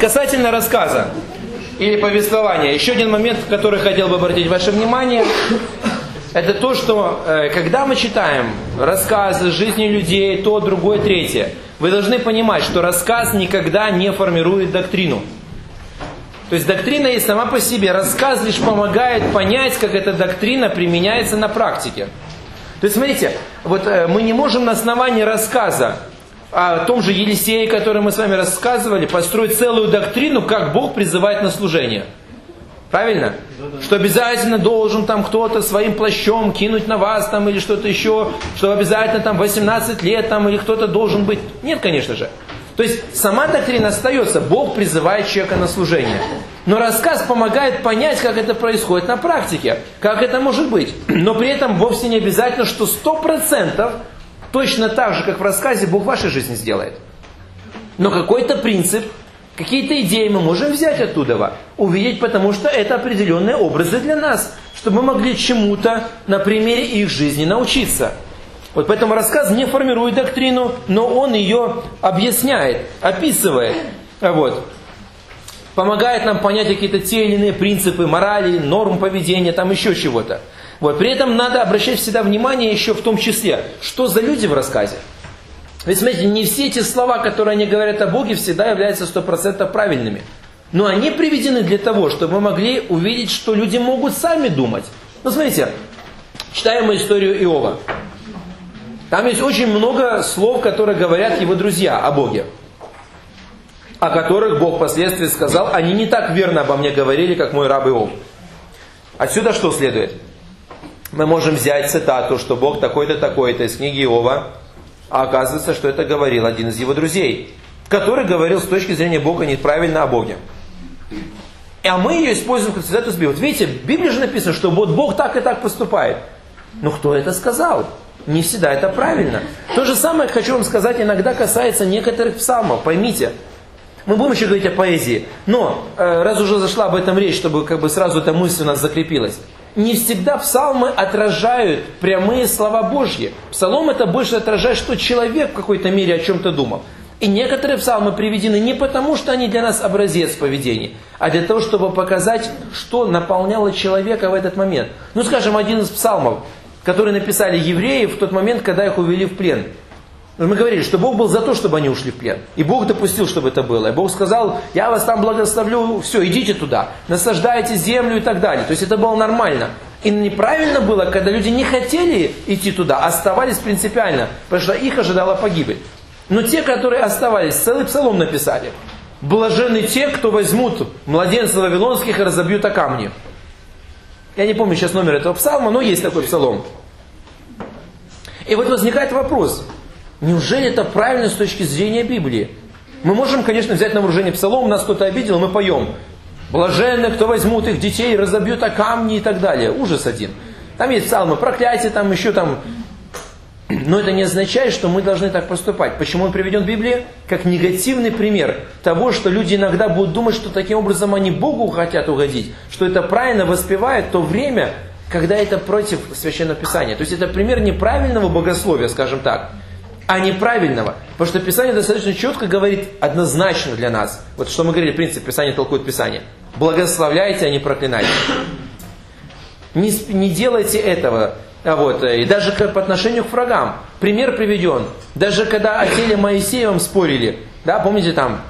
Касательно рассказа или повествования, еще один момент, который хотел бы обратить ваше внимание, это то, что э, когда мы читаем рассказы жизни людей, то, другое, третье, вы должны понимать, что рассказ никогда не формирует доктрину. То есть доктрина есть сама по себе. Рассказ лишь помогает понять, как эта доктрина применяется на практике. То есть смотрите, вот э, мы не можем на основании рассказа о том же Елисее, который мы с вами рассказывали, построить целую доктрину, как Бог призывает на служение. Правильно? Что обязательно должен там кто-то своим плащом кинуть на вас там или что-то еще, что обязательно там 18 лет там или кто-то должен быть. Нет, конечно же. То есть сама доктрина остается, Бог призывает человека на служение. Но рассказ помогает понять, как это происходит на практике, как это может быть. Но при этом вовсе не обязательно, что сто процентов точно так же, как в рассказе, Бог в вашей жизни сделает. Но какой-то принцип, какие-то идеи мы можем взять оттуда, увидеть, потому что это определенные образы для нас, чтобы мы могли чему-то на примере их жизни научиться. Вот поэтому рассказ не формирует доктрину, но он ее объясняет, описывает. Вот. Помогает нам понять какие-то те или иные принципы морали, норм поведения, там еще чего-то. Вот. При этом надо обращать всегда внимание еще в том числе, что за люди в рассказе. Ведь смотрите, не все эти слова, которые они говорят о Боге, всегда являются сто процентов правильными. Но они приведены для того, чтобы мы могли увидеть, что люди могут сами думать. Ну, смотрите, читаем мы историю Иова. Там есть очень много слов, которые говорят его друзья о Боге. О которых Бог впоследствии сказал, они не так верно обо мне говорили, как мой раб Иов. Отсюда что следует? Мы можем взять цитату, что Бог такой-то, такой-то из книги Иова, а оказывается, что это говорил один из его друзей, который говорил с точки зрения Бога неправильно о Боге. А мы ее используем как цитату с. Вот видите, в Библии же написано, что вот Бог так и так поступает. Но кто это сказал? не всегда это правильно. То же самое, хочу вам сказать, иногда касается некоторых псалмов. Поймите, мы будем еще говорить о поэзии, но э, раз уже зашла об этом речь, чтобы как бы сразу эта мысль у нас закрепилась, не всегда псалмы отражают прямые слова Божьи. Псалом это больше отражает, что человек в какой-то мере о чем-то думал. И некоторые псалмы приведены не потому, что они для нас образец поведения, а для того, чтобы показать, что наполняло человека в этот момент. Ну, скажем, один из псалмов которые написали евреи в тот момент, когда их увели в плен. Мы говорили, что Бог был за то, чтобы они ушли в плен. И Бог допустил, чтобы это было. И Бог сказал, я вас там благословлю, все, идите туда, наслаждайте землю и так далее. То есть это было нормально. И неправильно было, когда люди не хотели идти туда, а оставались принципиально, потому что их ожидала погибель. Но те, которые оставались, целый псалом написали. Блажены те, кто возьмут младенцев вавилонских и разобьют о камни. Я не помню сейчас номер этого псалма, но есть такой псалом. И вот возникает вопрос, неужели это правильно с точки зрения Библии? Мы можем, конечно, взять на вооружение псалом, нас кто-то обидел, мы поем. Блаженны, кто возьмут их детей, разобьют о камни и так далее. Ужас один. Там есть псалмы, проклятие, там еще там но это не означает, что мы должны так поступать. Почему он приведен в Библии? Как негативный пример того, что люди иногда будут думать, что таким образом они Богу хотят угодить, что это правильно воспевает то время, когда это против Священного Писания. То есть это пример неправильного богословия, скажем так, а неправильного. Потому что Писание достаточно четко говорит однозначно для нас. Вот что мы говорили, принцип Писания толкует Писание. Благословляйте, а не проклинайте. Не, не делайте этого. А вот, э, и даже по отношению к врагам. Пример приведен. Даже когда о теле Моисеевом спорили, да, помните там,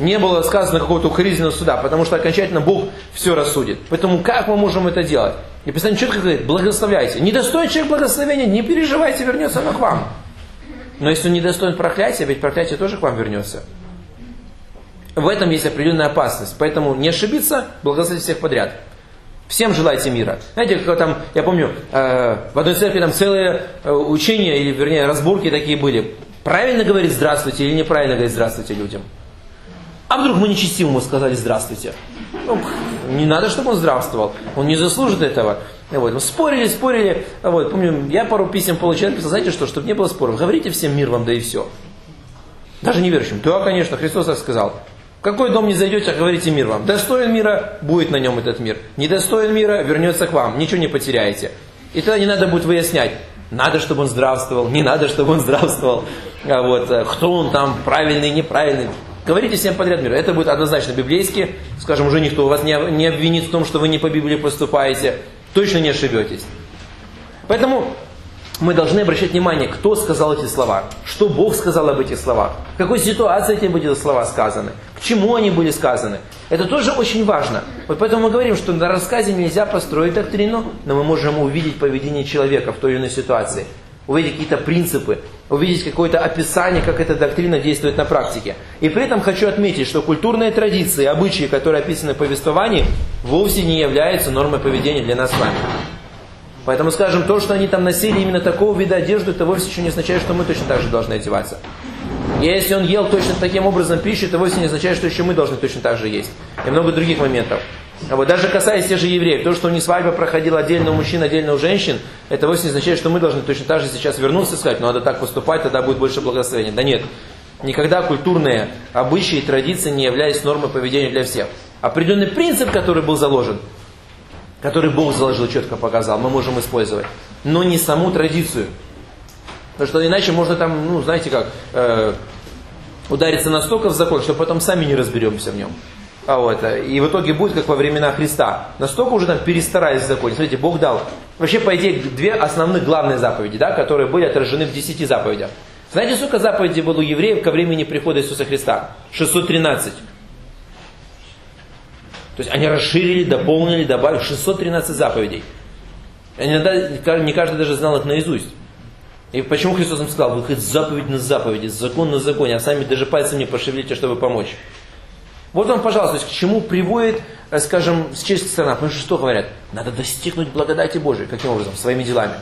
не было сказано какого-то укоризненного суда, потому что окончательно Бог все рассудит. Поэтому как мы можем это делать? И Писание четко говорит, благословляйте. Недостоин человек благословения, не переживайте, вернется оно к вам. Но если он недостоин проклятия, ведь проклятие тоже к вам вернется. В этом есть определенная опасность. Поэтому не ошибиться, благословить всех подряд. Всем желайте мира. Знаете, как там, я помню, э, в одной церкви там целые э, учения, или вернее разборки такие были. Правильно говорить здравствуйте или неправильно говорить здравствуйте людям? А вдруг мы нечестивому сказали здравствуйте? Ну, не надо, чтобы он здравствовал. Он не заслужит этого. Вот. Мы спорили, спорили. Вот. Помню, я пару писем получил, писал, знаете что, чтобы не было споров, говорите всем мир вам, да и все. Даже неверующим. Да, конечно, Христос так сказал какой дом не зайдете, говорите мир вам. Достоин мира, будет на нем этот мир. Недостоин мира, вернется к вам. Ничего не потеряете. И тогда не надо будет выяснять, надо, чтобы он здравствовал, не надо, чтобы он здравствовал. А вот, э, кто он там, правильный, неправильный. Говорите всем подряд мир. Это будет однозначно библейски. Скажем, уже никто вас не обвинит в том, что вы не по Библии поступаете. Точно не ошибетесь. Поэтому мы должны обращать внимание, кто сказал эти слова, что Бог сказал об этих словах, в какой ситуации эти были слова сказаны, к чему они были сказаны. Это тоже очень важно. Вот поэтому мы говорим, что на рассказе нельзя построить доктрину, но мы можем увидеть поведение человека в той или иной ситуации, увидеть какие-то принципы, увидеть какое-то описание, как эта доктрина действует на практике. И при этом хочу отметить, что культурные традиции, обычаи, которые описаны в повествовании, вовсе не являются нормой поведения для нас с вами. Поэтому, скажем, то, что они там носили именно такого вида одежды, это вовсе еще не означает, что мы точно так же должны одеваться. Если он ел точно таким образом пищу, это вовсе не означает, что еще мы должны точно так же есть. И много других моментов. А вот даже касаясь тех же евреев, то, что у них свадьба проходила отдельно у мужчин, отдельно у женщин, это вовсе не означает, что мы должны точно так же сейчас вернуться и сказать, ну надо так поступать, тогда будет больше благословения. Да нет. Никогда культурные обычаи и традиции не являлись нормой поведения для всех. Определенный принцип, который был заложен, который Бог заложил, четко показал, мы можем использовать. Но не саму традицию. Потому что иначе можно там, ну, знаете как, э, удариться настолько в закон, что потом сами не разберемся в нем. А вот, э, и в итоге будет, как во времена Христа. Настолько уже там перестарались в законе. Смотрите, Бог дал. Вообще, по идее, две основных главные заповеди, да, которые были отражены в десяти заповедях. Знаете, сколько заповедей было у евреев ко времени прихода Иисуса Христа? 613. То есть они расширили, дополнили, добавили 613 заповедей. Иногда не каждый даже знал их наизусть. И почему Христос им сказал, вы хоть заповедь на заповеди, закон на законе, а сами даже пальцем не пошевелите, чтобы помочь. Вот вам, пожалуйста, к чему приводит, э, скажем, с чешской стороны, потому что что говорят? Надо достигнуть благодати Божией. Каким образом? Своими делами.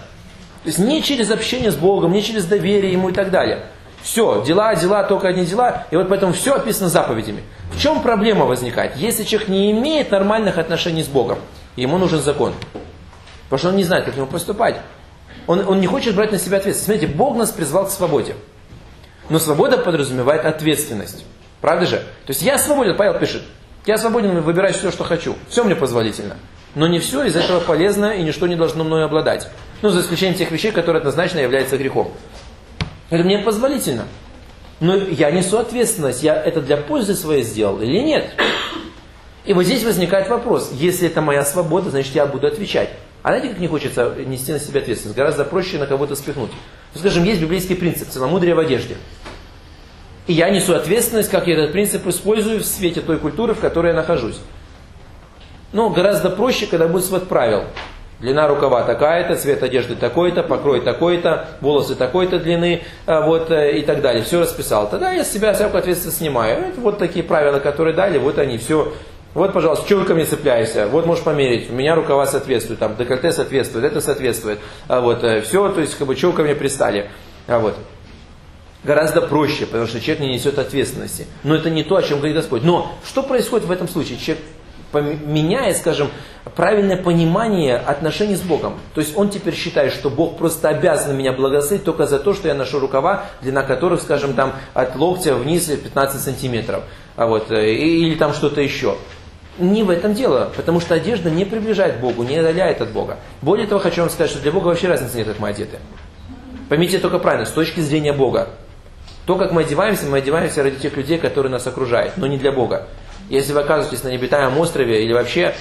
То есть не через общение с Богом, не через доверие Ему и так далее. Все, дела, дела, только одни дела. И вот поэтому все описано заповедями. В чем проблема возникает? Если человек не имеет нормальных отношений с Богом, ему нужен закон. Потому что он не знает, как ему поступать. Он, он не хочет брать на себя ответственность. Смотрите, Бог нас призвал к свободе. Но свобода подразумевает ответственность. Правда же? То есть я свободен, Павел пишет, я свободен выбирать все, что хочу. Все мне позволительно. Но не все из этого полезно и ничто не должно мною обладать. Ну, за исключением тех вещей, которые однозначно являются грехом. Это мне позволительно. Но я несу ответственность, я это для пользы своей сделал или нет. И вот здесь возникает вопрос, если это моя свобода, значит я буду отвечать. А знаете, как не хочется нести на себя ответственность? Гораздо проще на кого-то спихнуть. Ну, скажем, есть библейский принцип целомудрия в одежде. И я несу ответственность, как я этот принцип использую в свете той культуры, в которой я нахожусь. Но гораздо проще, когда будет свод правил. Длина рукава такая-то, цвет одежды такой-то, покрой такой-то, волосы такой-то длины, а, вот э, и так далее. Все расписал. Тогда я с себя всякую ответственность снимаю. Это вот такие правила, которые дали, вот они, все. Вот, пожалуйста, что вы? Вот можешь померить. У меня рукава соответствуют, там, декольте соответствует, это соответствует. А вот, э, все, то есть, как бы, ко мне пристали? А вот. Гораздо проще, потому что человек не несет ответственности. Но это не то, о чем говорит Господь. Но что происходит в этом случае? Человек меняет, скажем, правильное понимание отношений с Богом. То есть он теперь считает, что Бог просто обязан меня благословить только за то, что я ношу рукава, длина которых, скажем, там от локтя вниз 15 сантиметров. А вот, э, или там что-то еще. Не в этом дело, потому что одежда не приближает Богу, не отдаляет от Бога. Более того, хочу вам сказать, что для Бога вообще разницы нет, как мы одеты. Поймите только правильно, с точки зрения Бога. То, как мы одеваемся, мы одеваемся ради тех людей, которые нас окружают, но не для Бога. Если вы оказываетесь на необитаемом острове или вообще...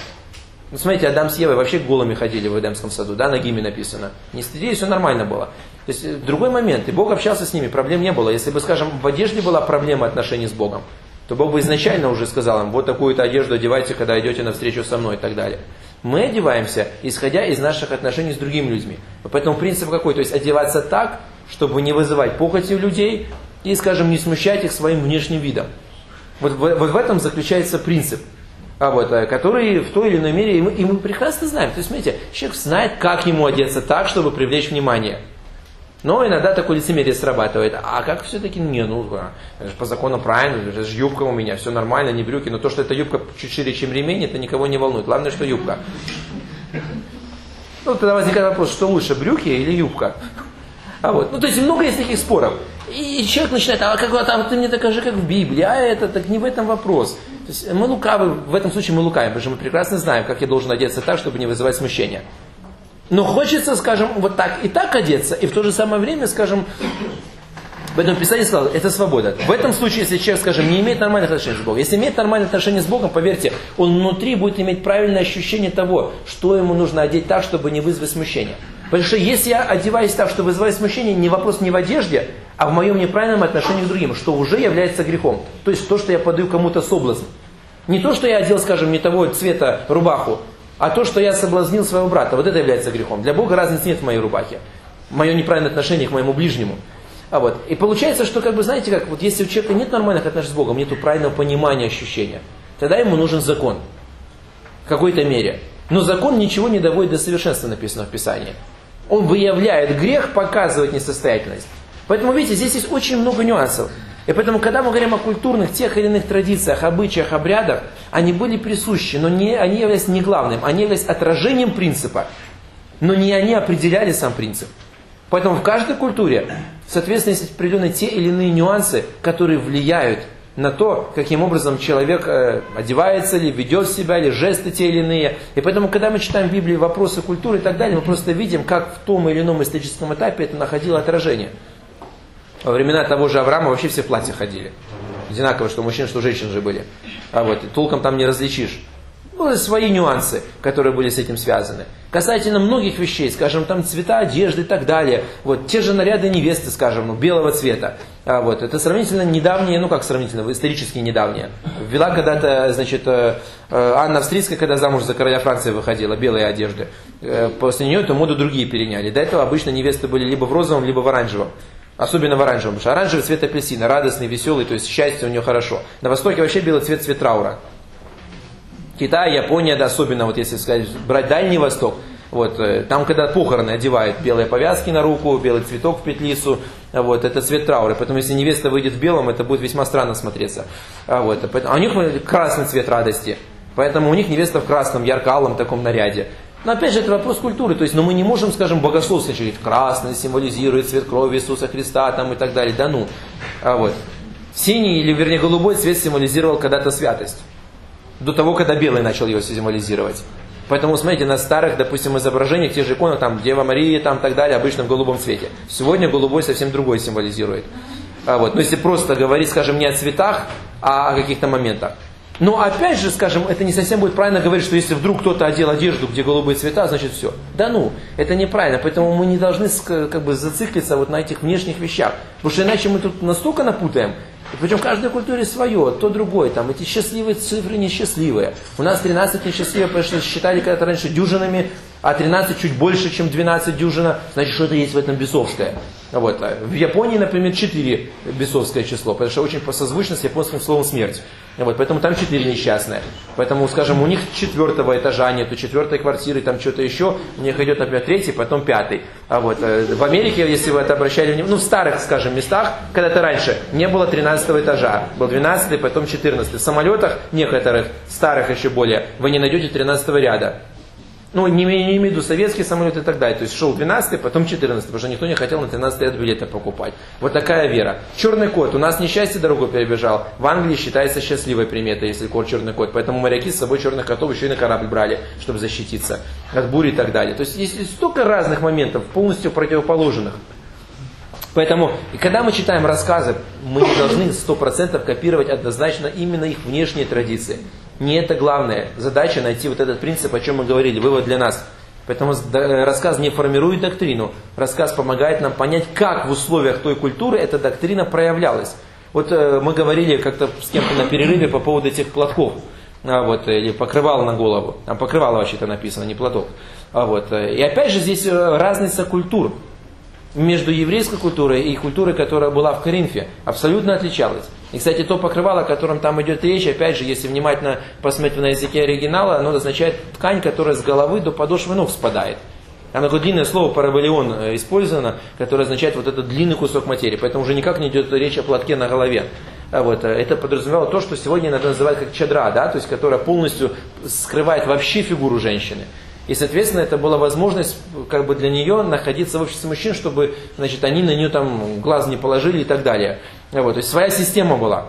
Ну, смотрите, Адам с Евой вообще голыми ходили в Эдемском саду, да, на гиме написано. Не стыдились, все нормально было. То есть, э, другой момент, и Бог общался с ними, проблем не было. Если бы, скажем, в одежде была проблема отношений с Богом, то Бог бы изначально уже сказал им, вот такую-то одежду одевайте, когда идете на встречу со мной и так далее. Мы одеваемся, исходя из наших отношений с другими людьми. Поэтому принцип какой? То есть одеваться так, чтобы не вызывать похоти у людей и, скажем, не смущать их своим внешним видом. Вот, вот в этом заключается принцип, а вот, э, который в той или иной мере, и мы, и мы прекрасно знаем. То есть, смотрите, человек знает, как ему одеться так, чтобы привлечь внимание. Но иногда такое лицемерие срабатывает. А как все-таки, не, ну, а, по закону правильно, это же юбка у меня, все нормально, не брюки. Но то, что эта юбка чуть шире, чем ремень, это никого не волнует. Главное, что юбка. Ну, тогда возникает вопрос, что лучше, брюки или юбка? А вот, ну, то есть много есть таких споров. И человек начинает, а как вот, а ты мне докажи, как в Библии, а это, так не в этом вопрос. То есть мы лукавы, в этом случае мы лукавим, потому что мы прекрасно знаем, как я должен одеться так, чтобы не вызывать смущения. Но хочется, скажем, вот так и так одеться, и в то же самое время, скажем, Поэтому Писание сказал, это свобода. В этом случае, если человек, скажем, не имеет нормальных отношений с Богом, если имеет нормальные отношения с Богом, поверьте, он внутри будет иметь правильное ощущение того, что ему нужно одеть так, чтобы не вызвать смущение. Потому что если я одеваюсь так, что вызывает смущение, не вопрос не в одежде, а в моем неправильном отношении к другим, что уже является грехом. То есть то, что я подаю кому-то соблазн. Не то, что я одел, скажем, не того цвета рубаху, а то, что я соблазнил своего брата. Вот это является грехом. Для Бога разницы нет в моей рубахе. Мое неправильное отношение к моему ближнему. А вот. И получается, что, как бы, знаете, как вот если у человека нет нормальных отношений с Богом, нет правильного понимания, ощущения, тогда ему нужен закон. В какой-то мере. Но закон ничего не доводит до совершенства, написано в Писании. Он выявляет грех, показывает несостоятельность. Поэтому, видите, здесь есть очень много нюансов. И поэтому, когда мы говорим о культурных, тех или иных традициях, обычаях, обрядах, они были присущи, но не, они являлись не главным, они являлись отражением принципа, но не они определяли сам принцип. Поэтому в каждой культуре, соответственно, есть определенные те или иные нюансы, которые влияют на то, каким образом человек э, одевается ли, ведет себя, или жесты те или иные. И поэтому, когда мы читаем в Библии вопросы культуры и так далее, мы просто видим, как в том или ином историческом этапе это находило отражение. Во времена того же Авраама вообще все в платье ходили. Одинаково, что мужчин, что женщин же были. А вот, толком там не различишь. Были свои нюансы, которые были с этим связаны. Касательно многих вещей, скажем, там цвета одежды и так далее. Вот, те же наряды невесты, скажем, ну, белого цвета. А, вот, это сравнительно недавние, ну как сравнительно, исторически недавние. Ввела когда-то, значит, э, э, Анна Австрийская, когда замуж за короля Франции выходила, белые одежды. Э, после нее эту моду другие переняли. До этого обычно невесты были либо в розовом, либо в оранжевом. Особенно в оранжевом, потому что оранжевый цвет апельсина, радостный, веселый, то есть счастье у него хорошо. На Востоке вообще белый цвет цвет траура. Китай, Япония, да, особенно, вот если сказать, брать Дальний Восток, вот, э, там, когда похороны одевают белые повязки на руку, белый цветок в петлицу, вот, это цвет траура. Поэтому, если невеста выйдет в белом, это будет весьма странно смотреться. А, вот, а у них красный цвет радости. Поэтому у них невеста в красном, ярко-алом таком наряде. Но опять же, это вопрос культуры. То есть, но мы не можем, скажем, богословственно говорить, красный символизирует цвет крови Иисуса Христа там, и так далее. Да ну. А вот. Синий, или вернее голубой цвет символизировал когда-то святость до того, когда белый начал его символизировать. Поэтому, смотрите, на старых, допустим, изображениях, тех же иконах, там, Дева Мария, там, так далее, обычно в голубом цвете. Сегодня голубой совсем другой символизирует. А вот, но если просто говорить, скажем, не о цветах, а о каких-то моментах. Но опять же, скажем, это не совсем будет правильно говорить, что если вдруг кто-то одел одежду, где голубые цвета, значит все. Да ну, это неправильно. Поэтому мы не должны как бы зациклиться вот на этих внешних вещах. Потому что иначе мы тут настолько напутаем, и причем в каждой культуре свое, то другое. Там эти счастливые цифры несчастливые. У нас 13 несчастливые, потому что считали когда-то раньше дюжинами, а 13 чуть больше, чем 12 дюжина. Значит, что-то есть в этом бесовское. Вот. А в Японии, например, 4 бесовское число, потому что очень созвучно с японским словом смерть. Вот, поэтому там 4 несчастные. Поэтому, скажем, у них четвертого этажа нету, четвертой квартиры, там что-то еще. У них идет, например, третий, потом пятый. А вот э, в Америке, если вы это обращали внимание, ну в старых, скажем, местах, когда-то раньше не было 13 этажа. Был 12, потом 14. В самолетах некоторых, старых еще более, вы не найдете 13 ряда. Ну, не, не имею в виду советские самолеты и так далее. То есть шел 12 потом 14 потому что никто не хотел на 13 ряд билеты покупать. Вот такая вера. Черный кот. У нас несчастье дорогу перебежал. В Англии считается счастливой приметой, если кот черный кот. Поэтому моряки с собой черных котов еще и на корабль брали, чтобы защититься от бури и так далее. То есть есть столько разных моментов, полностью противоположных. Поэтому, и когда мы читаем рассказы, мы не должны 100% копировать однозначно именно их внешние традиции. Не это главная задача найти вот этот принцип, о чем мы говорили, вывод для нас. Поэтому рассказ не формирует доктрину. Рассказ помогает нам понять, как в условиях той культуры эта доктрина проявлялась. Вот э, мы говорили как-то с кем-то на перерыве по поводу этих платков. А, вот, или покрывало на голову. Там покрывало вообще-то написано, не платок. А, вот, э, и опять же здесь э, разница культур между еврейской культурой и культурой, которая была в Коринфе, абсолютно отличалась. И, кстати, то покрывало, о котором там идет речь, опять же, если внимательно посмотреть на языке оригинала, оно означает ткань, которая с головы до подошвы ног спадает. Оно такое длинное слово параболион э, использовано, которое означает вот этот длинный кусок материи. Поэтому уже никак не идет речь о платке на голове. А вот, э, это подразумевало то, что сегодня иногда называют как чадра, да, то есть которая полностью скрывает вообще фигуру женщины. И, соответственно, это была возможность как бы для нее находиться в обществе мужчин, чтобы значит, они на нее там глаз не положили и так далее. Вот, то есть своя система была.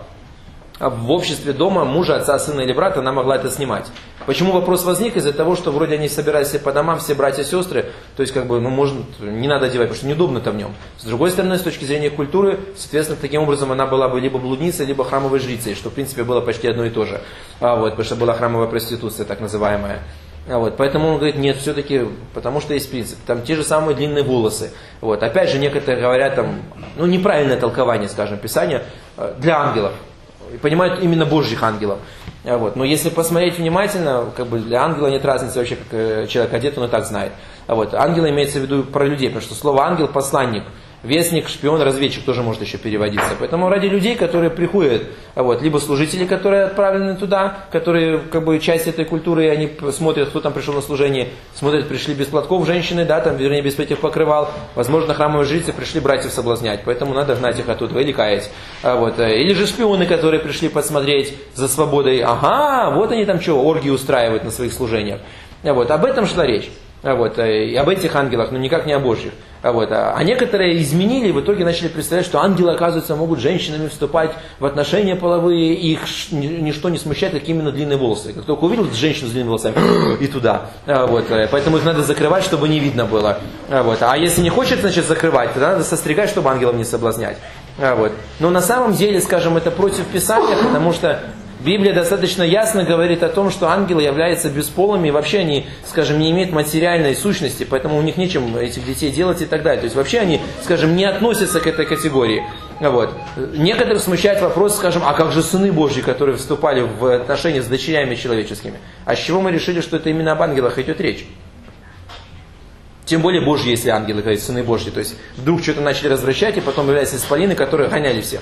а в обществе дома мужа, отца, сына или брата она могла это снимать. Почему вопрос возник? Из-за того, что вроде они собирались все по домам, все братья и сестры, то есть как бы, ну, может, не надо одевать, потому что неудобно-то в нем. С другой стороны, с точки зрения культуры, соответственно, таким образом она была бы либо блудницей, либо храмовой жрицей, что в принципе было почти одно и то же. А, вот, потому что была храмовая проституция, так называемая. А вот, поэтому он говорит, нет, все-таки, потому что есть принцип. Там те же самые длинные волосы. Вот. Опять же, некоторые говорят, там, ну, неправильное толкование, скажем, Писания э, для ангелов понимают именно Божьих ангелов. А вот. Но если посмотреть внимательно, как бы для ангела нет разницы вообще, как э, человек одет, он и так знает. А вот. Ангел имеется в виду про людей, потому что слово ангел посланник – Вестник, шпион, разведчик тоже может еще переводиться. Поэтому ради людей, которые приходят, вот, либо служители, которые отправлены туда, которые как бы часть этой культуры, и они смотрят, кто там пришел на служение, смотрят, пришли без платков женщины, да, там, вернее, без этих покрывал. Возможно, храмовые жрицы пришли братьев соблазнять, поэтому надо гнать их оттуда или каять. А вот, э, или же шпионы, которые пришли посмотреть за свободой. Ага, вот они там что, оргии устраивают на своих служениях. Вот, об этом шла речь. А вот, э, и об этих ангелах, но никак не о Божьих. А, вот, а, а некоторые изменили и в итоге начали представлять, что ангелы, оказывается, могут женщинами вступать в отношения половые, и их ничто не смущает, как именно длинные волосы. Как только увидел женщину с длинными волосами, и туда. А, вот, э, поэтому их надо закрывать, чтобы не видно было. Вот, а если не хочет, значит, закрывать, тогда надо состригать, чтобы ангелов не соблазнять. Вот. Но на самом деле, скажем, это против Писания, потому что Библия достаточно ясно говорит о том, что ангелы являются бесполыми, и вообще они, скажем, не имеют материальной сущности, поэтому у них нечем этих детей делать и так далее. То есть вообще они, скажем, не относятся к этой категории. Вот. Некоторых смущает вопрос, скажем, а как же сыны Божьи, которые вступали в отношения с дочерями человеческими? А с чего мы решили, что это именно об ангелах идет речь? Тем более Божьи, если ангелы, говорят, сыны Божьи. То есть вдруг что-то начали развращать, и потом появляются исполины, которые гоняли всех.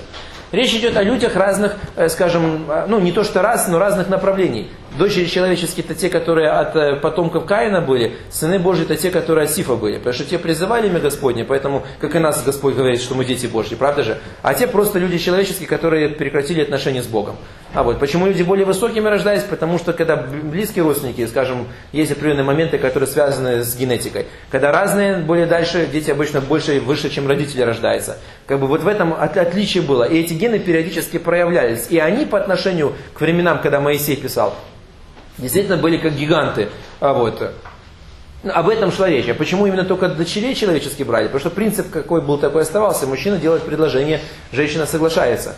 Речь идет о людях разных, э, скажем, э, ну не то что раз, но разных направлений. Дочери человеческие это те, которые от э, потомков Каина были, сыны Божьи это те, которые от Сифа были. Потому что те призывали имя Господне, поэтому, как и нас Господь говорит, что мы дети Божьи, правда же? А те просто люди человеческие, которые прекратили отношения с Богом. А вот почему люди более высокими рождались? Потому что когда близкие родственники, скажем, есть определенные моменты, которые связаны с генетикой. Когда разные, более дальше, дети обычно больше и выше, чем родители рождаются. Как бы вот в этом от, отличие было. И эти гены периодически проявлялись. И они по отношению к временам, когда Моисей писал, действительно были как гиганты. А вот. Об этом шла речь. А почему именно только дочерей человеческие брали? Потому что принцип какой был, такой оставался. Мужчина делает предложение, женщина соглашается.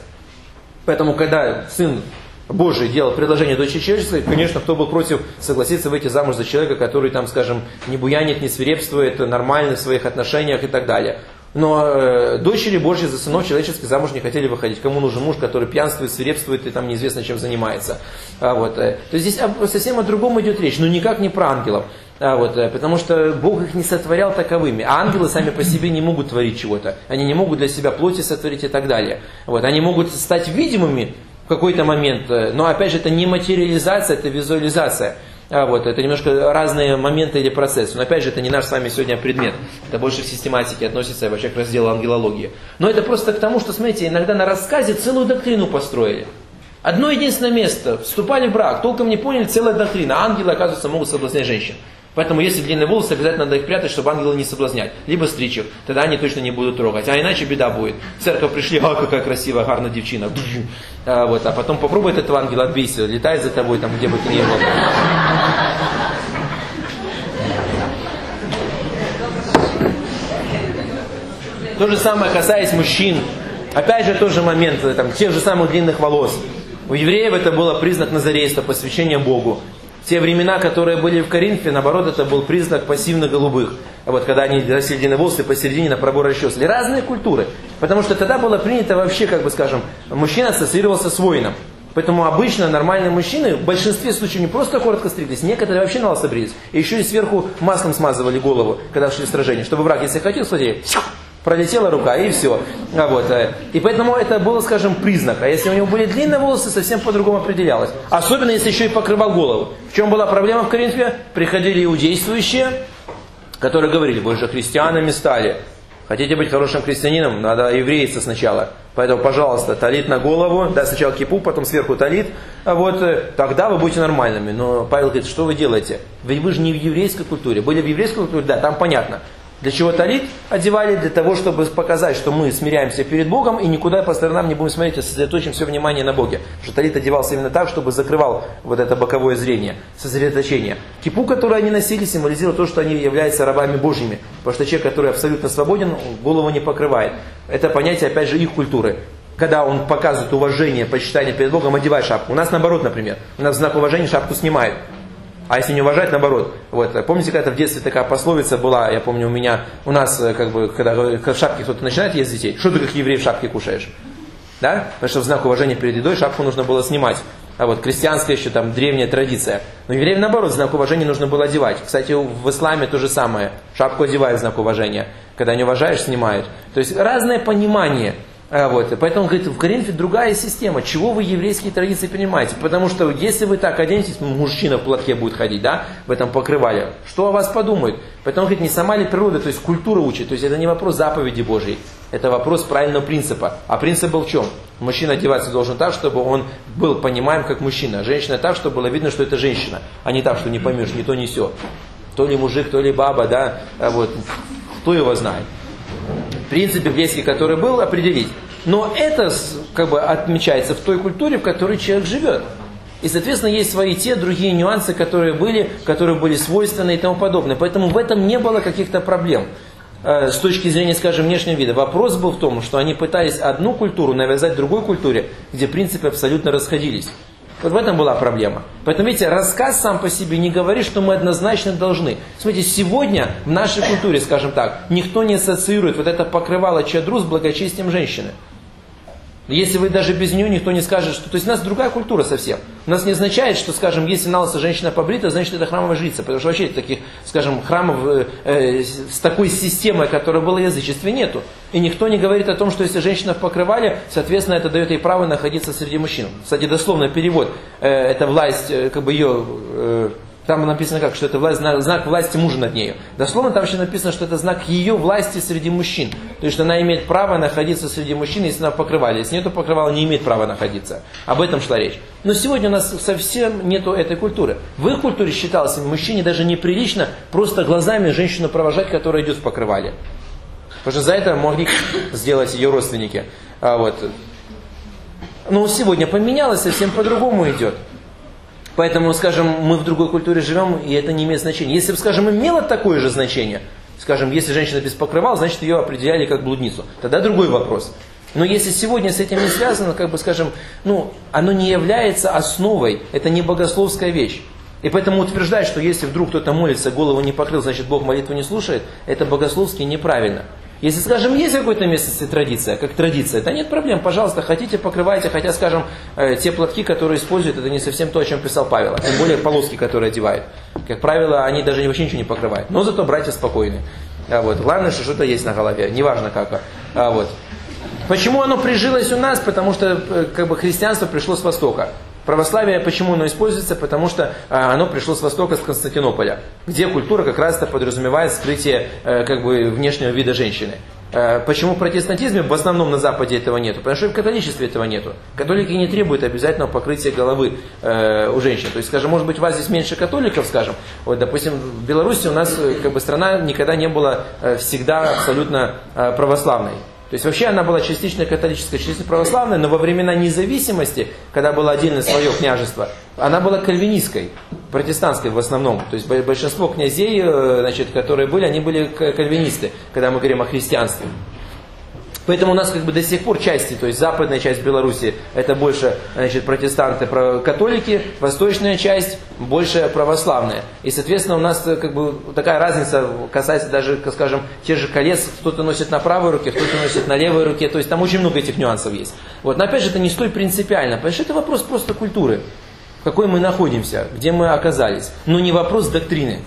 Поэтому, когда сын Божий делал предложение дочери человеческой, конечно, кто был против согласиться выйти замуж за человека, который там, скажем, не буянит, не свирепствует, нормальный в своих отношениях и так далее. Но э, дочери Божьи за сынов человеческих замуж не хотели выходить. Кому нужен муж, который пьянствует, свирепствует и там неизвестно чем занимается. А, вот, э, то есть здесь совсем о другом идет речь, но никак не про ангелов. А, вот, э, потому что Бог их не сотворял таковыми. А ангелы сами по себе не могут творить чего-то. Они не могут для себя плоти сотворить и так далее. Вот, они могут стать видимыми в какой-то момент, э, но опять же это не материализация, это визуализация. А вот, это немножко разные моменты или процессы. Но опять же, это не наш с вами сегодня предмет. Это больше в систематике относится вообще к разделу ангелологии. Но это просто к тому, что, смотрите, иногда на рассказе целую доктрину построили. Одно единственное место. Вступали в брак, толком не поняли, целая доктрина. Ангелы, оказывается, могут соблазнять женщин. Поэтому, если длинные волосы, обязательно надо их прятать, чтобы ангелы не соблазнять. Либо стричь их, тогда они точно не будут трогать. А иначе беда будет. В церковь пришли, а какая красивая, гарная девчина. А, вот, а потом попробуй от этого ангела отбейся, летает за тобой, там, где бы ты ни был. То же самое касаясь мужчин. Опять же, тот же момент, там, тех же самых длинных волос. У евреев это было признак назарейства, посвящения Богу те времена, которые были в Коринфе, наоборот, это был признак пассивно-голубых. А вот когда они середины волосы посередине на пробор расчесали. Разные культуры. Потому что тогда было принято вообще, как бы скажем, мужчина ассоциировался с воином. Поэтому обычно нормальные мужчины в большинстве случаев не просто коротко стриглись, некоторые вообще на лысо брились. И еще и сверху маслом смазывали голову, когда шли в сражение. Чтобы враг, если хотел, смотри, пролетела рука и все. А вот, э, и поэтому это было, скажем, признак. А если у него были длинные волосы, совсем по-другому определялось. Особенно, если еще и покрывал голову. В чем была проблема в Коринфе? Приходили иудействующие, которые говорили, вы же христианами стали. Хотите быть хорошим христианином, надо еврейца сначала. Поэтому, пожалуйста, талит на голову, да, сначала кипу, потом сверху талит, а вот э, тогда вы будете нормальными. Но Павел говорит, что вы делаете? Ведь вы же не в еврейской культуре. Были в еврейской культуре, да, там понятно. Для чего талит одевали? Для того, чтобы показать, что мы смиряемся перед Богом и никуда по сторонам не будем смотреть, а сосредоточим все внимание на Боге. Потому что талит одевался именно так, чтобы закрывал вот это боковое зрение, сосредоточение. Кипу, который они носили, символизировал то, что они являются рабами Божьими. Потому что человек, который абсолютно свободен, голову не покрывает. Это понятие, опять же, их культуры когда он показывает уважение, почитание перед Богом, одевает шапку. У нас наоборот, например. У нас знак уважения шапку снимает. А если не уважать, наоборот. Вот. Помните, когда в детстве такая пословица была, я помню, у меня, у нас, э, как бы, когда в шапке кто-то начинает есть детей, что ты как еврей в шапке кушаешь? Да? Потому что в знак уважения перед едой шапку нужно было снимать. А вот крестьянская еще там древняя традиция. Но евреям наоборот, знак уважения нужно было одевать. Кстати, в исламе то же самое. Шапку одевают в знак уважения. Когда не уважаешь, снимают. То есть разное понимание. А, вот. Поэтому он говорит, в Коринфе другая система. Чего вы еврейские традиции принимаете? Потому что если вы так оденетесь, мужчина в платке будет ходить, да, в этом покрывале, что о вас подумают? Поэтому он говорит, не сама ли природа, то есть культура учит. То есть это не вопрос заповеди Божьей, это вопрос правильного принципа. А принцип был в чем? Мужчина одеваться должен так, чтобы он был понимаем как мужчина. Женщина так, чтобы было видно, что это женщина, а не так, что не поймешь, не то, не все. То ли мужик, то ли баба, да, а вот, кто его знает принцип библейский, который был, определить. Но это как бы отмечается в той культуре, в которой человек живет. И, соответственно, есть свои те другие нюансы, которые были, которые были свойственны и тому подобное. Поэтому в этом не было каких-то проблем э, с точки зрения, скажем, внешнего вида. Вопрос был в том, что они пытались одну культуру навязать другой культуре, где принципы абсолютно расходились. Вот в этом была проблема. Поэтому, видите, рассказ сам по себе не говорит, что мы однозначно должны. Смотрите, сегодня в нашей культуре, скажем так, никто не ассоциирует вот это покрывало чадру с благочестием женщины. Если вы даже без нее, никто не скажет, что... То есть у нас другая культура совсем. У нас не означает, что, скажем, если на женщина побрита, значит это храмовая жрица. Потому что вообще таких, скажем, храмов э, э, с такой системой, которая была язычестве, нету. И никто не говорит о том, что если женщина в покрывале, соответственно, это дает ей право находиться среди мужчин. Кстати, дословно перевод, э, это власть, э, как бы ее... Э, там написано как, что это власть, знак власти мужа над нею. Дословно там еще написано, что это знак ее власти среди мужчин. То есть, она имеет право находиться среди мужчин, если она покрывала. Если нет, то покрывала не имеет права находиться. Об этом шла речь. Но сегодня у нас совсем нету этой культуры. В их культуре считалось мужчине даже неприлично просто глазами женщину провожать, которая идет в покрывале. Потому что за это могли сделать ее родственники. А вот. Но сегодня поменялось, совсем по-другому идет. Поэтому, скажем, мы в другой культуре живем, и это не имеет значения. Если бы, скажем, имело такое же значение, скажем, если женщина без покрывала, значит ее определяли как блудницу. Тогда другой вопрос. Но если сегодня с этим не связано, как бы, скажем, ну, оно не является основой, это не богословская вещь. И поэтому утверждать, что если вдруг кто-то молится, голову не покрыл, значит Бог молитву не слушает, это богословски неправильно. Если, скажем, есть в какой-то местности традиция, как традиция, да нет проблем, пожалуйста, хотите, покрывайте, хотя, скажем, э, те платки, которые используют, это не совсем то, о чем писал Павел, а тем более полоски, которые одевают. Как правило, они даже вообще ничего не покрывают. Но зато братья спокойны. А вот. Главное, что что-то есть на голове, неважно как. А вот. Почему оно прижилось у нас? Потому что э, как бы, христианство пришло с Востока. Православие, почему оно используется? Потому что а, оно пришло с востока, с Константинополя, где культура как раз это подразумевает скрытие э, как бы, внешнего вида женщины. Э, почему в протестантизме в основном на Западе этого нету? Потому что в католичестве этого нету. Католики не требуют обязательного покрытия головы э, у женщин. То есть, скажем, может быть, у вас здесь меньше католиков, скажем. Вот, допустим, в Беларуси у нас э, как бы страна никогда не была э, всегда абсолютно э, православной. То есть вообще она была частично католическая, частично православная, но во времена независимости, когда было отдельное свое княжество, она была кальвинистской, протестантской в основном. То есть большинство князей, э, значит, которые были, они были кальвинисты, когда мы говорим о христианстве. Поэтому у нас как бы до сих пор части, то есть западная часть Беларуси, это больше значит, протестанты, католики, восточная часть больше православная. И, соответственно, у нас э, как бы такая разница касается даже, скажем, тех же колец, кто-то носит на правой руке, кто-то носит на левой руке, то есть там очень много этих нюансов есть. Вот. Но опять же, это не столь принципиально, потому что это вопрос просто культуры, в какой мы находимся, где мы оказались, но не вопрос доктрины.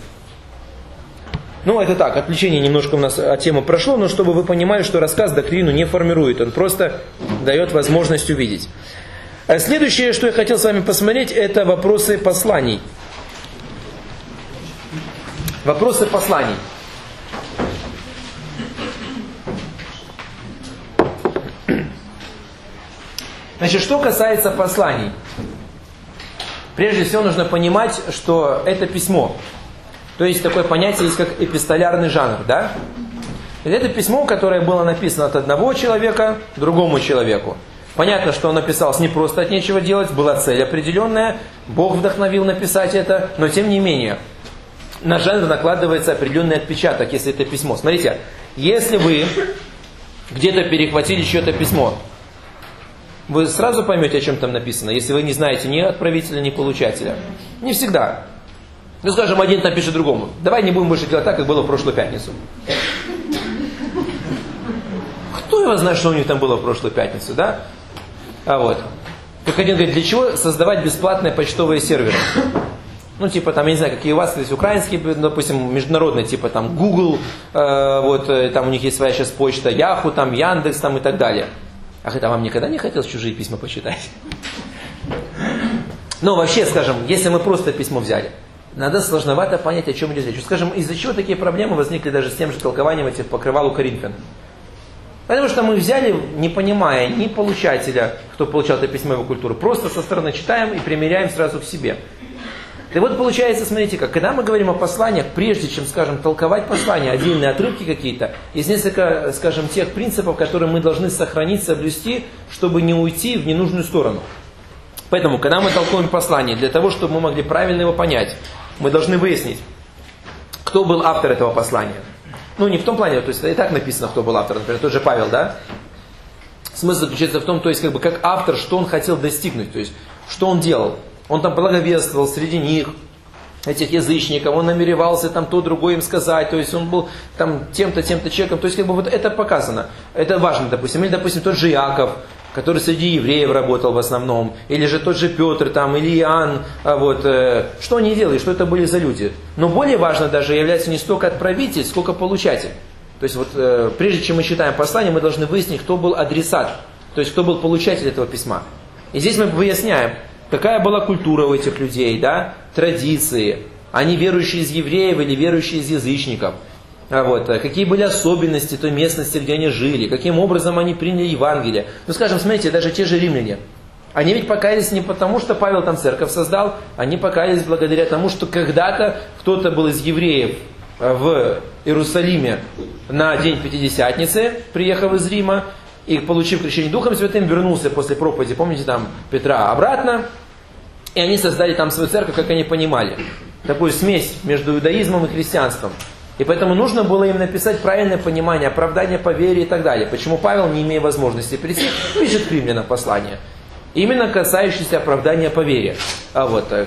Ну, это так, отвлечение немножко у нас от темы прошло, но чтобы вы понимали, что рассказ доктрину не формирует, он просто дает возможность увидеть. А следующее, что я хотел с вами посмотреть, это вопросы посланий. Вопросы посланий. Значит, что касается посланий. Прежде всего нужно понимать, что это письмо. То есть такое понятие есть как эпистолярный жанр, да? Это письмо, которое было написано от одного человека другому человеку. Понятно, что он написал не просто от нечего делать, была цель определенная, Бог вдохновил написать это, но тем не менее, на жанр накладывается определенный отпечаток, если это письмо. Смотрите, если вы где-то перехватили чье-то письмо, вы сразу поймете, о чем там написано, если вы не знаете ни отправителя, ни получателя. Не всегда. Ну, скажем, один там пишет другому. Давай не будем больше делать так, как было в прошлую пятницу. Кто его знает, что у них там было в прошлую пятницу, да? А вот. Как один говорит, для чего создавать бесплатные почтовые серверы? Ну, типа, там, я не знаю, какие у вас, есть украинские, допустим, международные, типа, там, Google, э, вот, э, там у них есть своя сейчас почта, Яху, там, Яндекс, там, и так далее. Ах, это вам никогда не хотелось чужие письма почитать? Ну, вообще, скажем, если мы просто письмо взяли, надо сложновато понять, о чем идет речь. Скажем, из-за чего такие проблемы возникли даже с тем же толкованием этих покрывал у Коринфян? Потому что мы взяли, не понимая ни получателя, кто получал это письмовую культуру, просто со стороны читаем и примеряем сразу к себе. И вот получается, смотрите как, когда мы говорим о посланиях, прежде чем, скажем, толковать послания, отдельные отрывки какие-то, есть несколько, скажем, тех принципов, которые мы должны сохранить, соблюсти, чтобы не уйти в ненужную сторону. Поэтому, когда мы толкуем послание, для того, чтобы мы могли правильно его понять, мы должны выяснить, кто был автор этого послания. Ну, не в том плане, то есть и так написано, кто был автор, например, тот же Павел, да? Смысл заключается в том, то есть как бы как автор, что он хотел достигнуть, то есть что он делал. Он там благовествовал среди них, этих язычников, он намеревался там то, другое им сказать, то есть он был там тем-то, тем-то человеком, то есть как бы вот это показано, это важно, допустим, или, допустим, тот же Яков, который среди евреев работал в основном, или же тот же Петр там, или Иоанн, а вот, э, что они делали, что это были за люди. Но более важно даже является не столько отправитель, сколько получатель. То есть вот э, прежде чем мы читаем послание, мы должны выяснить, кто был адресат, то есть кто был получатель этого письма. И здесь мы выясняем, Какая была культура у этих людей, да? Традиции. Они верующие из евреев или верующие из язычников. А вот, э, какие были особенности той местности, где они жили, каким образом они приняли Евангелие. Ну, скажем, смотрите, даже те же римляне. Они ведь покаялись не потому, что Павел там церковь создал, они покаялись благодаря тому, что когда-то кто-то был из евреев э, в Иерусалиме на день Пятидесятницы, приехав из Рима, и, получив крещение Духом Святым, вернулся после проповеди, помните, там, Петра обратно, и они создали там свою церковь, как они понимали. Такую смесь между иудаизмом и христианством. И поэтому нужно было им написать правильное понимание, оправдание по вере и так далее. Почему Павел, не имея возможности прийти, пишет к римлянам послание. Именно касающееся оправдания по вере. А вот, э,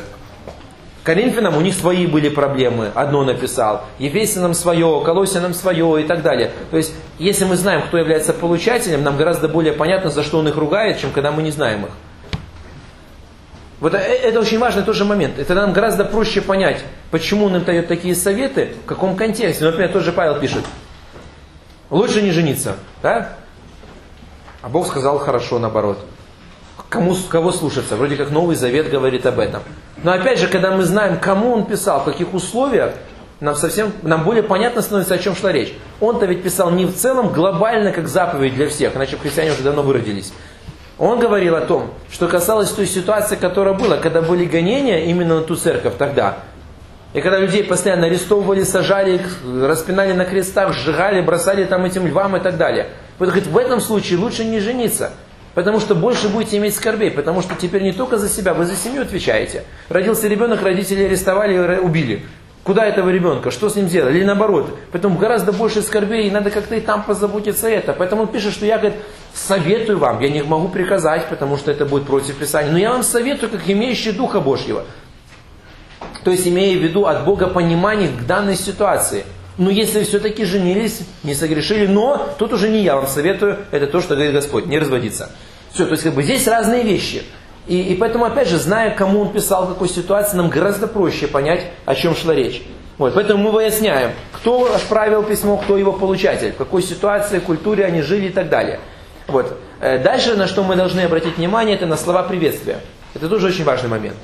Коринфянам у них свои были проблемы, одно написал, Ефесянам свое, Колосянам свое и так далее. То есть, если мы знаем, кто является получателем, нам гораздо более понятно, за что он их ругает, чем когда мы не знаем их. Вот э, это очень важный тоже момент. Это нам гораздо проще понять, почему он им дает такие советы, в каком контексте. Например, тот же Павел пишет, лучше не жениться, да? А Бог сказал хорошо, наоборот. Кому, кого слушаться? Вроде как Новый Завет говорит об этом. Но опять же, когда мы знаем, кому он писал, в каких условиях, нам совсем, нам более понятно становится, о чем шла речь. Он-то ведь писал не в целом глобально, как заповедь для всех, иначе христиане уже давно выродились. Он говорил о том, что касалось той ситуации, которая была, когда были гонения именно на ту церковь тогда. И когда людей постоянно арестовывали, сажали распинали на крестах, сжигали, бросали там этим львам и так далее. Вот, говорит, в этом случае лучше не жениться. Потому что больше будете иметь скорбей, потому что теперь не только за себя, вы за семью отвечаете. Родился ребенок, родители арестовали убили. Куда этого ребенка? Что с ним делать? Или наоборот. Поэтому гораздо больше скорбей, и надо как-то и там позаботиться это. Поэтому он пишет, что я, говорит, советую вам, я не могу приказать, потому что это будет против Писания, но я вам советую, как имеющий Духа Божьего. То есть, имея в виду от Бога понимание к данной ситуации. Но если все-таки женились, не согрешили, но тут уже не я вам советую, это то, что говорит Господь, не разводиться. Все, то есть как бы здесь разные вещи. И, и поэтому, опять же, зная, кому он писал, какой ситуации, нам гораздо проще понять, о чем шла речь. Вот, поэтому мы выясняем, кто отправил письмо, кто его получатель, в какой ситуации, культуре они жили и так далее. Вот. Э, дальше, на что мы должны обратить внимание, это на слова приветствия. Это тоже очень важный момент.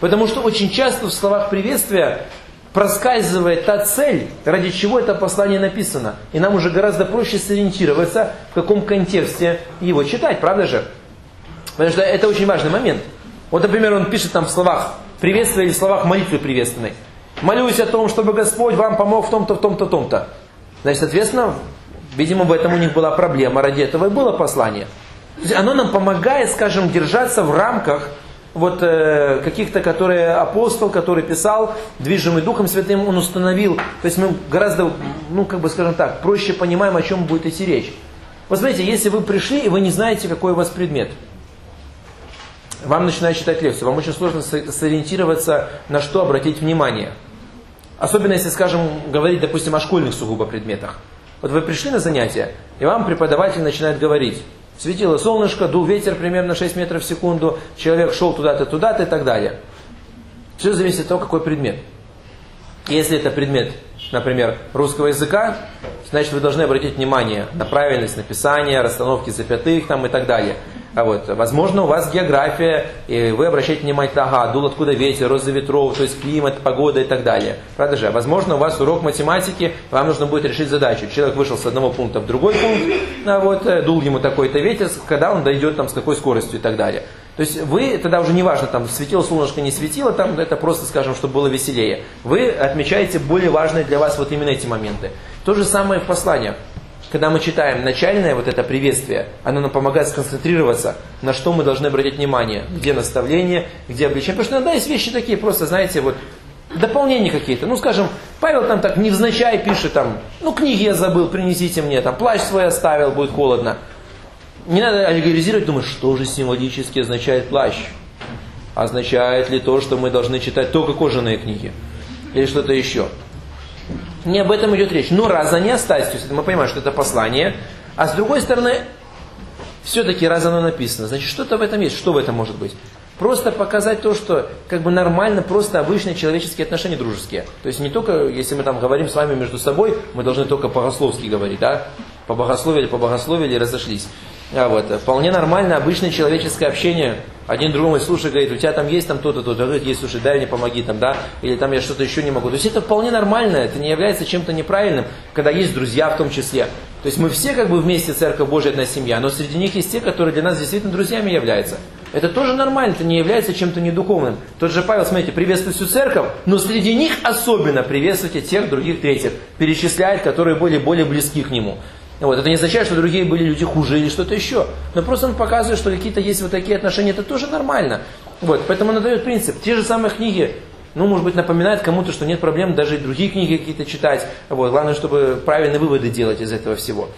Потому что очень часто в словах приветствия проскальзывает та цель, ради чего это послание написано. И нам уже гораздо проще сориентироваться, в каком контексте его читать, правда же? Потому что это очень важный момент. Вот, например, он пишет там в словах приветствия или в словах молитвы приветственной. Молюсь о том, чтобы Господь вам помог в том-то, в том-то, в том-то. Значит, соответственно, видимо, в этом у них была проблема, ради этого и было послание. То есть оно нам помогает, скажем, держаться в рамках вот э, каких-то, которые апостол, который писал, движимый Духом Святым, он установил. То есть мы гораздо, ну, как бы скажем так, проще понимаем, о чем будет идти речь. Вот смотрите, если вы пришли и вы не знаете, какой у вас предмет, вам начинают читать лекцию, вам очень сложно сориентироваться, на что обратить внимание. Особенно если, скажем, говорить, допустим, о школьных сугубо предметах. Вот вы пришли на занятие, и вам преподаватель начинает говорить. Светило солнышко, дул ветер примерно 6 метров в секунду, человек шел туда-то, туда-то и так далее. Все зависит от того, какой предмет. Если это предмет, например, русского языка, значит вы должны обратить внимание на правильность написания, расстановки запятых там и так далее. А вот, возможно, у вас география, и вы обращаете внимание, ага, дул откуда ветер, роза ветров, то есть климат, погода и так далее. Правда же? Возможно, у вас урок математики, вам нужно будет решить задачу. Человек вышел с одного пункта в другой пункт, а вот, э, дул ему такой-то ветер, когда он дойдет там с какой скоростью и так далее. То есть вы, тогда уже не важно, там светило солнышко, не светило, там это просто, скажем, чтобы было веселее. Вы отмечаете более важные для вас вот именно эти моменты. То же самое в посланиях когда мы читаем начальное вот это приветствие, оно нам помогает сконцентрироваться, на что мы должны обратить внимание, где наставление, где обличение. Потому что иногда есть вещи такие, просто, знаете, вот дополнения какие-то. Ну, скажем, Павел там так невзначай пишет, там, ну, книги я забыл, принесите мне, там, плащ свой оставил, будет холодно. Не надо аллегоризировать, думать, что же символически означает плащ. Означает ли то, что мы должны читать только кожаные книги? Или что-то еще? Не об этом идет речь. Но раз они остались, то есть мы понимаем, что это послание, а с другой стороны, все-таки раз оно написано, значит что-то в этом есть. Что в этом может быть? Просто показать то, что как бы нормально, просто обычные человеческие отношения дружеские. То есть не только, если мы там говорим с вами между собой, мы должны только по-богословски говорить, да? По-богословили, по-богословили и разошлись. А вот, вполне нормально, обычное человеческое общение. Один другому слушай, говорит, у тебя там есть там то-то, то-то, говорит, есть, слушай, дай мне помоги там, да, или там я что-то еще не могу. То есть это вполне нормально, это не является чем-то неправильным, когда есть друзья в том числе. То есть мы все как бы вместе Церковь Божия, одна семья, но среди них есть те, которые для нас действительно друзьями являются. Это тоже нормально, это не является чем-то недуховным. Тот же Павел, смотрите, приветствует всю церковь, но среди них особенно приветствуйте тех, других, третьих. Перечисляет, которые были более близки к нему. Вот. Это не означает, что другие были люди хуже или что-то еще. Но просто он показывает, что какие-то есть вот такие отношения, это тоже нормально. Вот. Поэтому он дает принцип. Те же самые книги, ну, может быть, напоминает кому-то, что нет проблем даже и другие книги какие-то читать. Вот. Главное, чтобы правильные выводы делать из этого всего.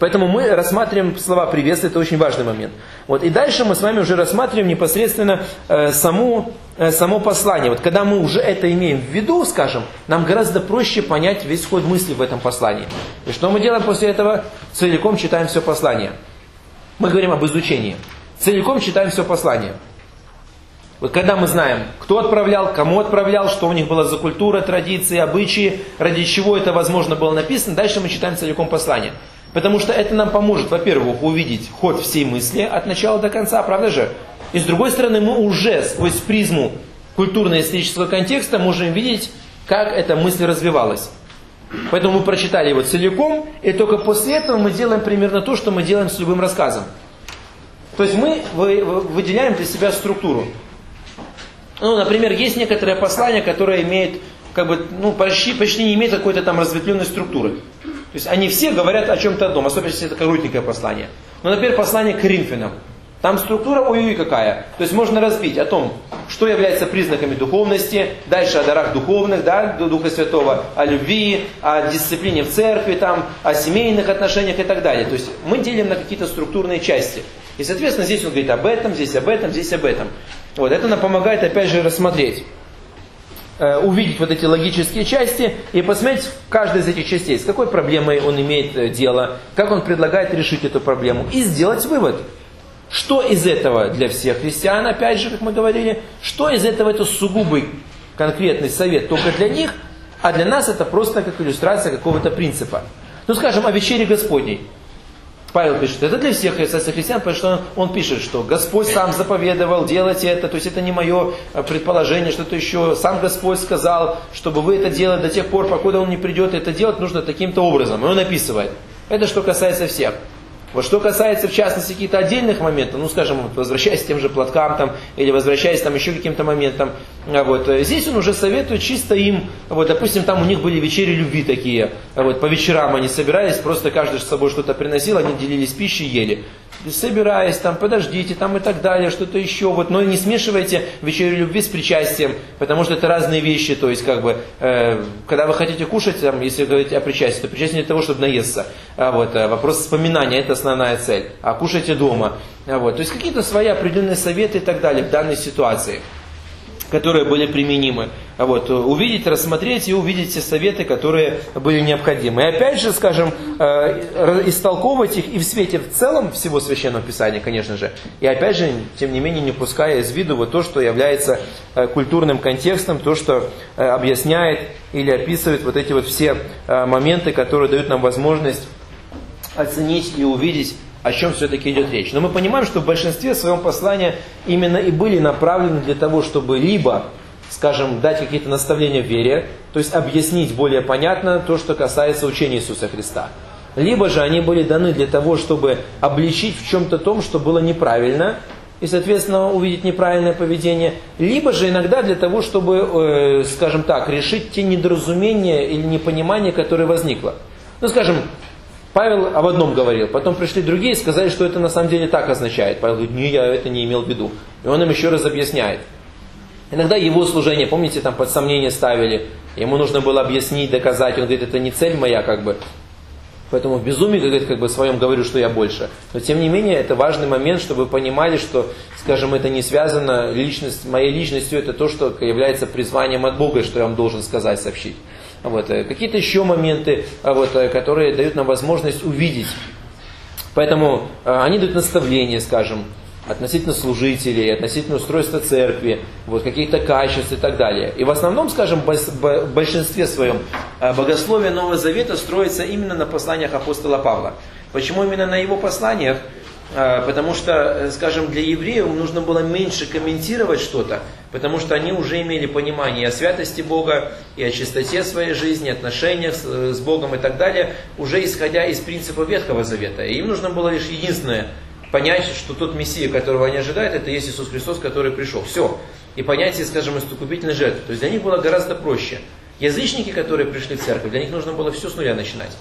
Поэтому мы рассматриваем слова приветствия, это очень важный момент. Вот. И дальше мы с вами уже рассматриваем непосредственно э, саму, э, само послание. Вот когда мы уже это имеем в виду, скажем, нам гораздо проще понять весь ход мысли в этом послании. И что мы делаем после этого? Целиком читаем все послание. Мы говорим об изучении. Целиком читаем все послание. Вот когда мы знаем, кто отправлял, кому отправлял, что у них была за культура, традиции, обычаи, ради чего это возможно было написано, дальше мы читаем целиком послание. Потому что это нам поможет, во-первых, увидеть ход всей мысли от начала до конца, правда же? И с другой стороны, мы уже сквозь призму культурно-исторического контекста можем видеть, как эта мысль развивалась. Поэтому мы прочитали его целиком, и только после этого мы делаем примерно то, что мы делаем с любым рассказом. То есть мы выделяем для себя структуру. Ну, например, есть некоторое послание, которое имеет, как бы, ну, почти, почти не имеет какой-то там разветвленной структуры. То есть они все говорят о чем-то одном, особенно если это коротенькое послание. Но, ну, например, послание к Коринфянам. Там структура ой-ой какая. То есть можно разбить о том, что является признаками духовности, дальше о дарах духовных, да, Духа Святого, о любви, о дисциплине в церкви, там, о семейных отношениях и так далее. То есть мы делим на какие-то структурные части. И, соответственно, здесь он говорит об этом, здесь об этом, здесь об этом. Вот, это нам помогает, опять же, рассмотреть. Э, увидеть вот эти логические части и посмотреть в каждой из этих частей, с какой проблемой он имеет э, дело, как он предлагает решить эту проблему, и сделать вывод. Что из этого для всех христиан, опять же, как мы говорили, что из этого это сугубый конкретный совет только для них, а для нас это просто как иллюстрация какого-то принципа. Ну, скажем, о вечере Господней. Павел пишет, это для всех христиан, потому что он, он пишет, что Господь сам заповедовал делать это, то есть это не мое э, предположение, что-то еще. Сам Господь сказал, чтобы вы это делали до тех пор, покуда Он не придет, это делать нужно таким-то образом. И он описывает. Это что касается всех. Вот что касается, в частности, каких-то отдельных моментов, ну, скажем, вот, возвращаясь к тем же платкам там, или возвращаясь там еще каким-то моментам, а вот, э, здесь он уже советует чисто им, вот, допустим, там у них были вечери любви такие, а вот, по вечерам они собирались, просто каждый с собой что-то приносил, они делились пищей, ели собираясь, там, подождите, там и так далее, что-то еще, вот, но не смешивайте вечерю любви с причастием, потому что это разные вещи, то есть, как бы, э, когда вы хотите кушать, там, если говорить о причастии, то причастие для того, чтобы наесться, а вот, а вопрос вспоминания, это основная цель, а кушайте дома, а вот, то есть, какие-то свои определенные советы и так далее в данной ситуации которые были применимы. Вот, увидеть, рассмотреть и увидеть все советы, которые были необходимы. И опять же, скажем, э, истолковывать их и в свете в целом всего Священного Писания, конечно же. И опять же, тем не менее, не пуская из виду вот то, что является э, культурным контекстом, то, что э, объясняет или описывает вот эти вот все моменты, которые дают нам возможность оценить и увидеть о чем все-таки идет речь. Но мы понимаем, что в большинстве своем послания именно и были направлены для того, чтобы либо, скажем, дать какие-то наставления в вере, то есть объяснить более понятно то, что касается учения Иисуса Христа. Либо же они были даны для того, чтобы обличить в чем-то том, что было неправильно, и, соответственно, увидеть неправильное поведение, либо же иногда для того, чтобы, э, скажем так, решить те недоразумения или непонимания, которые возникло. Ну, скажем, Павел об одном говорил, потом пришли другие и сказали, что это на самом деле так означает. Павел говорит, не, я это не имел в виду. И он им еще раз объясняет. Иногда его служение, помните, там под сомнение ставили, ему нужно было объяснить, доказать. Он говорит, это не цель моя, как бы. Поэтому в безумии, говорит, как бы своем говорю, что я больше. Но тем не менее, это важный момент, чтобы вы понимали, что, скажем, это не связано личность, моей личностью, это то, что является призванием от Бога, что я вам должен сказать, сообщить. Вот, э, какие-то еще моменты, а вот, э, которые дают нам возможность увидеть. Поэтому э, они дают наставления, скажем, относительно служителей, относительно устройства церкви, вот, каких-то качеств и так далее. И в основном, скажем, в большинстве своем богословие Нового Завета строится именно на посланиях апостола Павла. Почему именно на его посланиях? Потому что, э, скажем, для евреев нужно было меньше комментировать что-то, потому что они уже имели понимание о святости Бога и о чистоте своей жизни, отношениях с, э, с Богом и так далее, уже исходя из принципа Ветхого Завета. И им нужно было лишь единственное понять, что тот Мессия, которого они ожидают, это есть Иисус Христос, который пришел. Все. И понятие, скажем, искупительной жертвы. То есть для них было гораздо проще. Язычники, которые пришли в церковь, для них нужно было все с нуля начинать.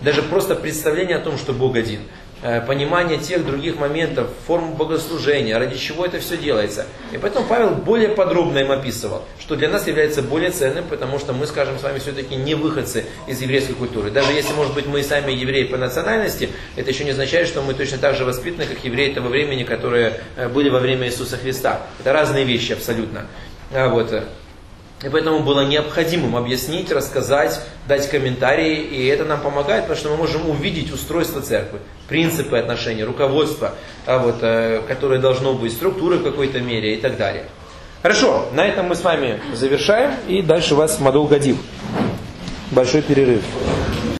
Даже просто представление о том, что Бог один. Э, понимание тех других моментов, форм богослужения, ради чего это все делается. И поэтому Павел более подробно им описывал, что для нас является более ценным, потому что мы, скажем, с вами все-таки не выходцы из еврейской культуры. Даже если, может быть, мы и сами евреи по национальности, это еще не означает, что мы точно так же воспитаны, как евреи того времени, которые э, были во время Иисуса Христа. Это разные вещи абсолютно. А вот. И поэтому было необходимым объяснить, рассказать, дать комментарии. И это нам помогает, потому что мы можем увидеть устройство церкви, принципы отношений, руководство, а вот, э, которое должно быть, структуры в какой-то мере и так далее. Хорошо, на этом мы с вами завершаем. И дальше вас Мадул Гадив. Большой перерыв.